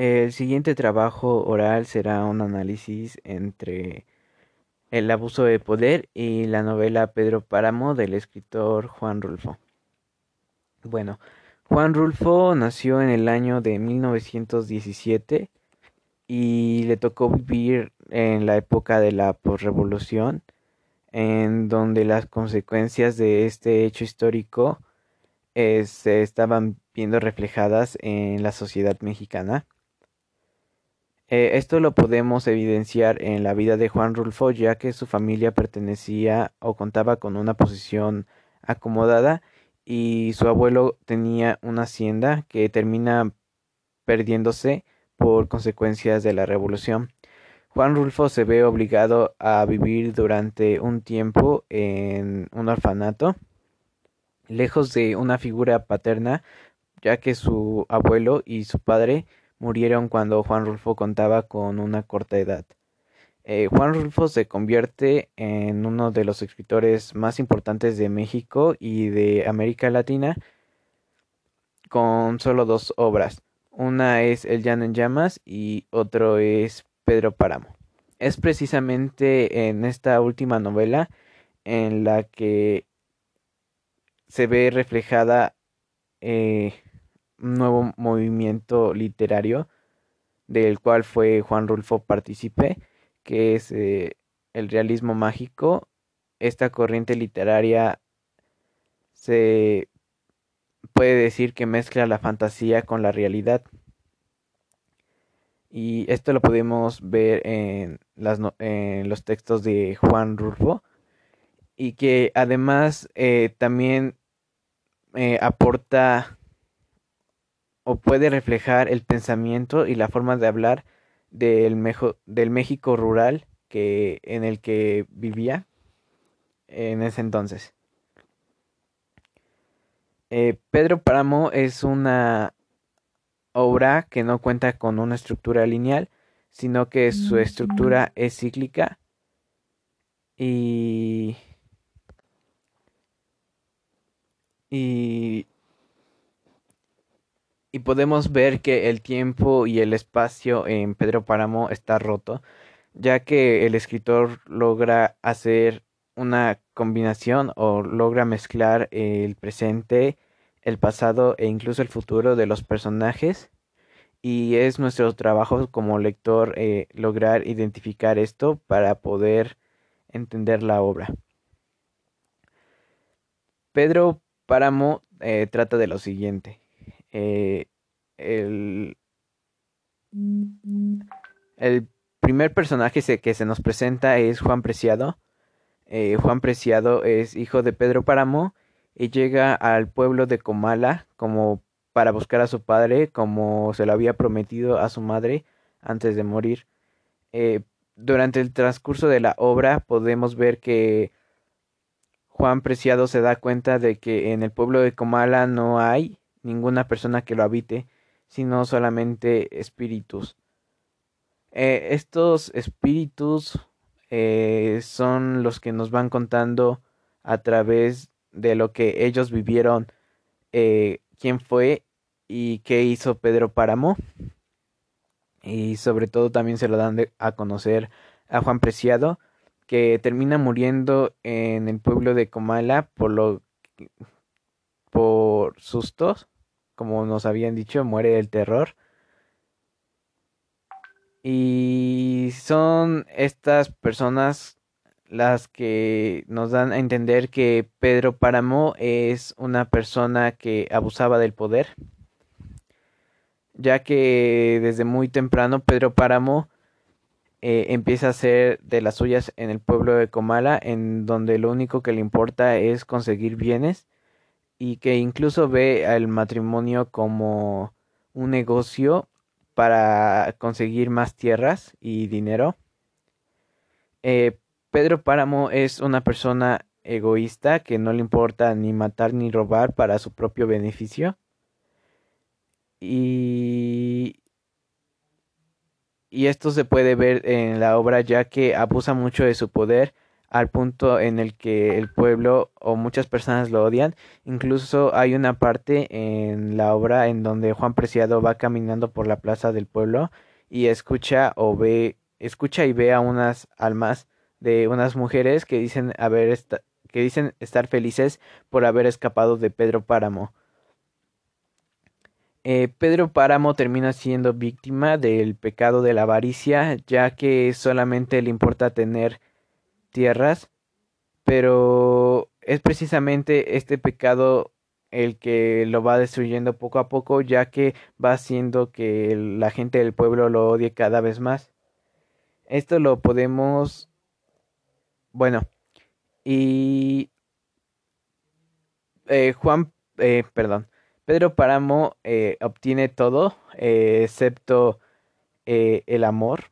El siguiente trabajo oral será un análisis entre el abuso de poder y la novela Pedro Páramo del escritor Juan Rulfo. Bueno, Juan Rulfo nació en el año de 1917 y le tocó vivir en la época de la posrevolución, en donde las consecuencias de este hecho histórico eh, se estaban viendo reflejadas en la sociedad mexicana. Eh, esto lo podemos evidenciar en la vida de Juan Rulfo, ya que su familia pertenecía o contaba con una posición acomodada y su abuelo tenía una hacienda que termina perdiéndose por consecuencias de la revolución. Juan Rulfo se ve obligado a vivir durante un tiempo en un orfanato, lejos de una figura paterna, ya que su abuelo y su padre murieron cuando Juan Rulfo contaba con una corta edad. Eh, Juan Rulfo se convierte en uno de los escritores más importantes de México y de América Latina con solo dos obras. Una es El Llano en Llamas y otro es Pedro Páramo. Es precisamente en esta última novela en la que se ve reflejada eh, nuevo movimiento literario del cual fue Juan Rulfo partícipe, que es eh, el realismo mágico. Esta corriente literaria se puede decir que mezcla la fantasía con la realidad. Y esto lo podemos ver en, las, en los textos de Juan Rulfo. Y que además eh, también eh, aporta o puede reflejar el pensamiento y la forma de hablar del, del México rural que, en el que vivía en ese entonces. Eh, Pedro Páramo es una obra que no cuenta con una estructura lineal, sino que su mm. estructura es cíclica y, y y podemos ver que el tiempo y el espacio en Pedro Páramo está roto, ya que el escritor logra hacer una combinación o logra mezclar el presente, el pasado e incluso el futuro de los personajes. Y es nuestro trabajo como lector eh, lograr identificar esto para poder entender la obra. Pedro Páramo eh, trata de lo siguiente. Eh, el, el primer personaje que se nos presenta es Juan Preciado. Eh, Juan Preciado es hijo de Pedro Páramo y llega al pueblo de Comala como para buscar a su padre, como se lo había prometido a su madre antes de morir. Eh, durante el transcurso de la obra podemos ver que Juan Preciado se da cuenta de que en el pueblo de Comala no hay ninguna persona que lo habite, sino solamente espíritus. Eh, estos espíritus eh, son los que nos van contando a través de lo que ellos vivieron, eh, quién fue y qué hizo Pedro Páramo. Y sobre todo también se lo dan a conocer a Juan Preciado, que termina muriendo en el pueblo de Comala por lo por sustos como nos habían dicho, muere el terror. Y son estas personas las que nos dan a entender que Pedro Páramo es una persona que abusaba del poder, ya que desde muy temprano Pedro Páramo eh, empieza a ser de las suyas en el pueblo de Comala, en donde lo único que le importa es conseguir bienes y que incluso ve al matrimonio como un negocio para conseguir más tierras y dinero. Eh, Pedro Páramo es una persona egoísta que no le importa ni matar ni robar para su propio beneficio. Y, y esto se puede ver en la obra ya que abusa mucho de su poder al punto en el que el pueblo o muchas personas lo odian. Incluso hay una parte en la obra en donde Juan Preciado va caminando por la plaza del pueblo y escucha o ve, escucha y ve a unas almas de unas mujeres que dicen haber que dicen estar felices por haber escapado de Pedro Páramo. Eh, Pedro Páramo termina siendo víctima del pecado de la avaricia, ya que solamente le importa tener tierras, pero es precisamente este pecado el que lo va destruyendo poco a poco, ya que va haciendo que la gente del pueblo lo odie cada vez más. Esto lo podemos... Bueno, y... Eh, Juan, eh, perdón, Pedro Páramo eh, obtiene todo, excepto el amor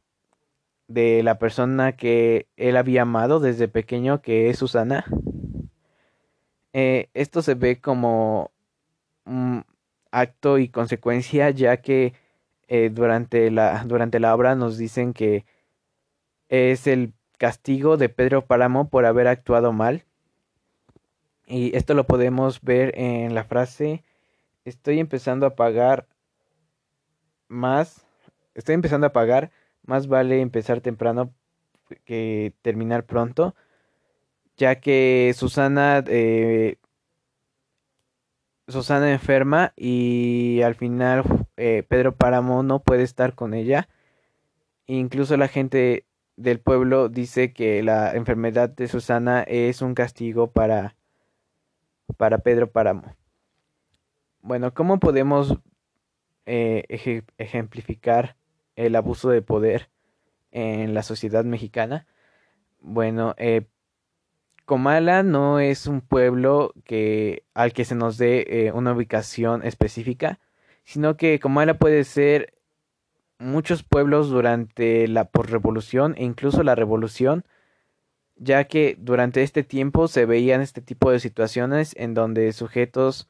de la persona que él había amado desde pequeño, que es Susana. Eh, esto se ve como un acto y consecuencia, ya que eh, durante, la, durante la obra nos dicen que es el castigo de Pedro Páramo por haber actuado mal. Y esto lo podemos ver en la frase, estoy empezando a pagar más, estoy empezando a pagar más vale empezar temprano que terminar pronto, ya que Susana, eh, Susana enferma y al final eh, Pedro Páramo no puede estar con ella. Incluso la gente del pueblo dice que la enfermedad de Susana es un castigo para, para Pedro Páramo. Bueno, ¿cómo podemos eh, ejemplificar el abuso de poder en la sociedad mexicana. Bueno, eh, Comala no es un pueblo que al que se nos dé eh, una ubicación específica, sino que Comala puede ser muchos pueblos durante la posrevolución e incluso la revolución, ya que durante este tiempo se veían este tipo de situaciones en donde sujetos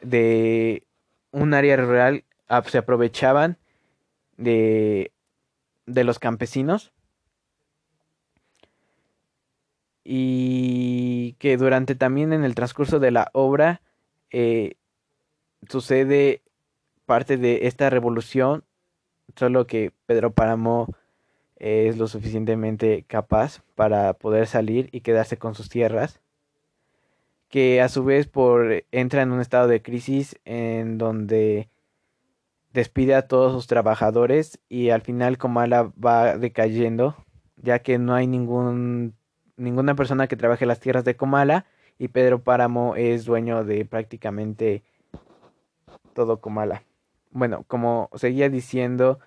de un área rural se aprovechaban de, de los campesinos. Y que durante también en el transcurso de la obra eh, sucede parte de esta revolución, solo que Pedro Páramo es lo suficientemente capaz para poder salir y quedarse con sus tierras, que a su vez por entra en un estado de crisis en donde despide a todos sus trabajadores y al final Comala va decayendo, ya que no hay ningún, ninguna persona que trabaje las tierras de Comala y Pedro Páramo es dueño de prácticamente todo Comala. Bueno, como seguía diciendo,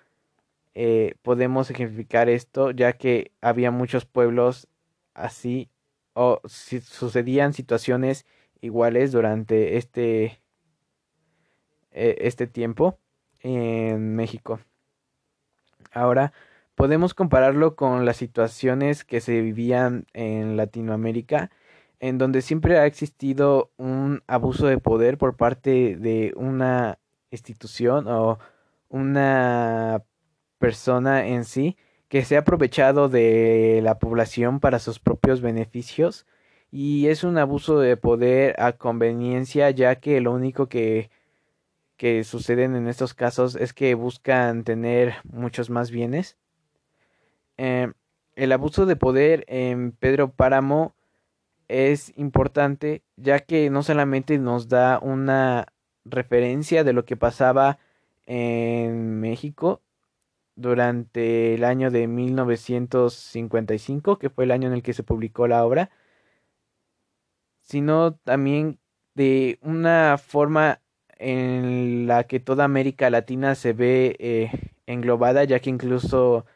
eh, podemos ejemplificar esto ya que había muchos pueblos así o si sucedían situaciones iguales durante este, eh, este tiempo en México. Ahora, podemos compararlo con las situaciones que se vivían en Latinoamérica, en donde siempre ha existido un abuso de poder por parte de una institución o una persona en sí que se ha aprovechado de la población para sus propios beneficios y es un abuso de poder a conveniencia ya que lo único que que suceden en estos casos es que buscan tener muchos más bienes. Eh, el abuso de poder en Pedro Páramo es importante ya que no solamente nos da una referencia de lo que pasaba en México durante el año de 1955, que fue el año en el que se publicó la obra, sino también de una forma en la que toda América Latina se ve eh, englobada, ya que incluso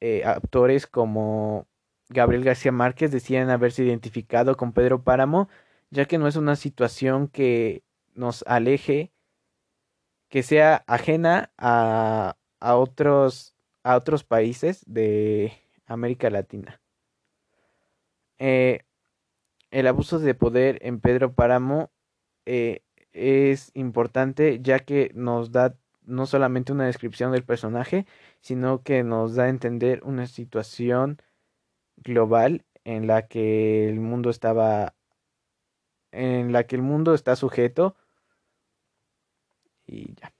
eh, actores como Gabriel García Márquez decían haberse identificado con Pedro Páramo, ya que no es una situación que nos aleje, que sea ajena a, a otros a otros países de América Latina. Eh, el abuso de poder en Pedro Páramo es importante ya que nos da no solamente una descripción del personaje, sino que nos da a entender una situación global en la que el mundo estaba en la que el mundo está sujeto y ya.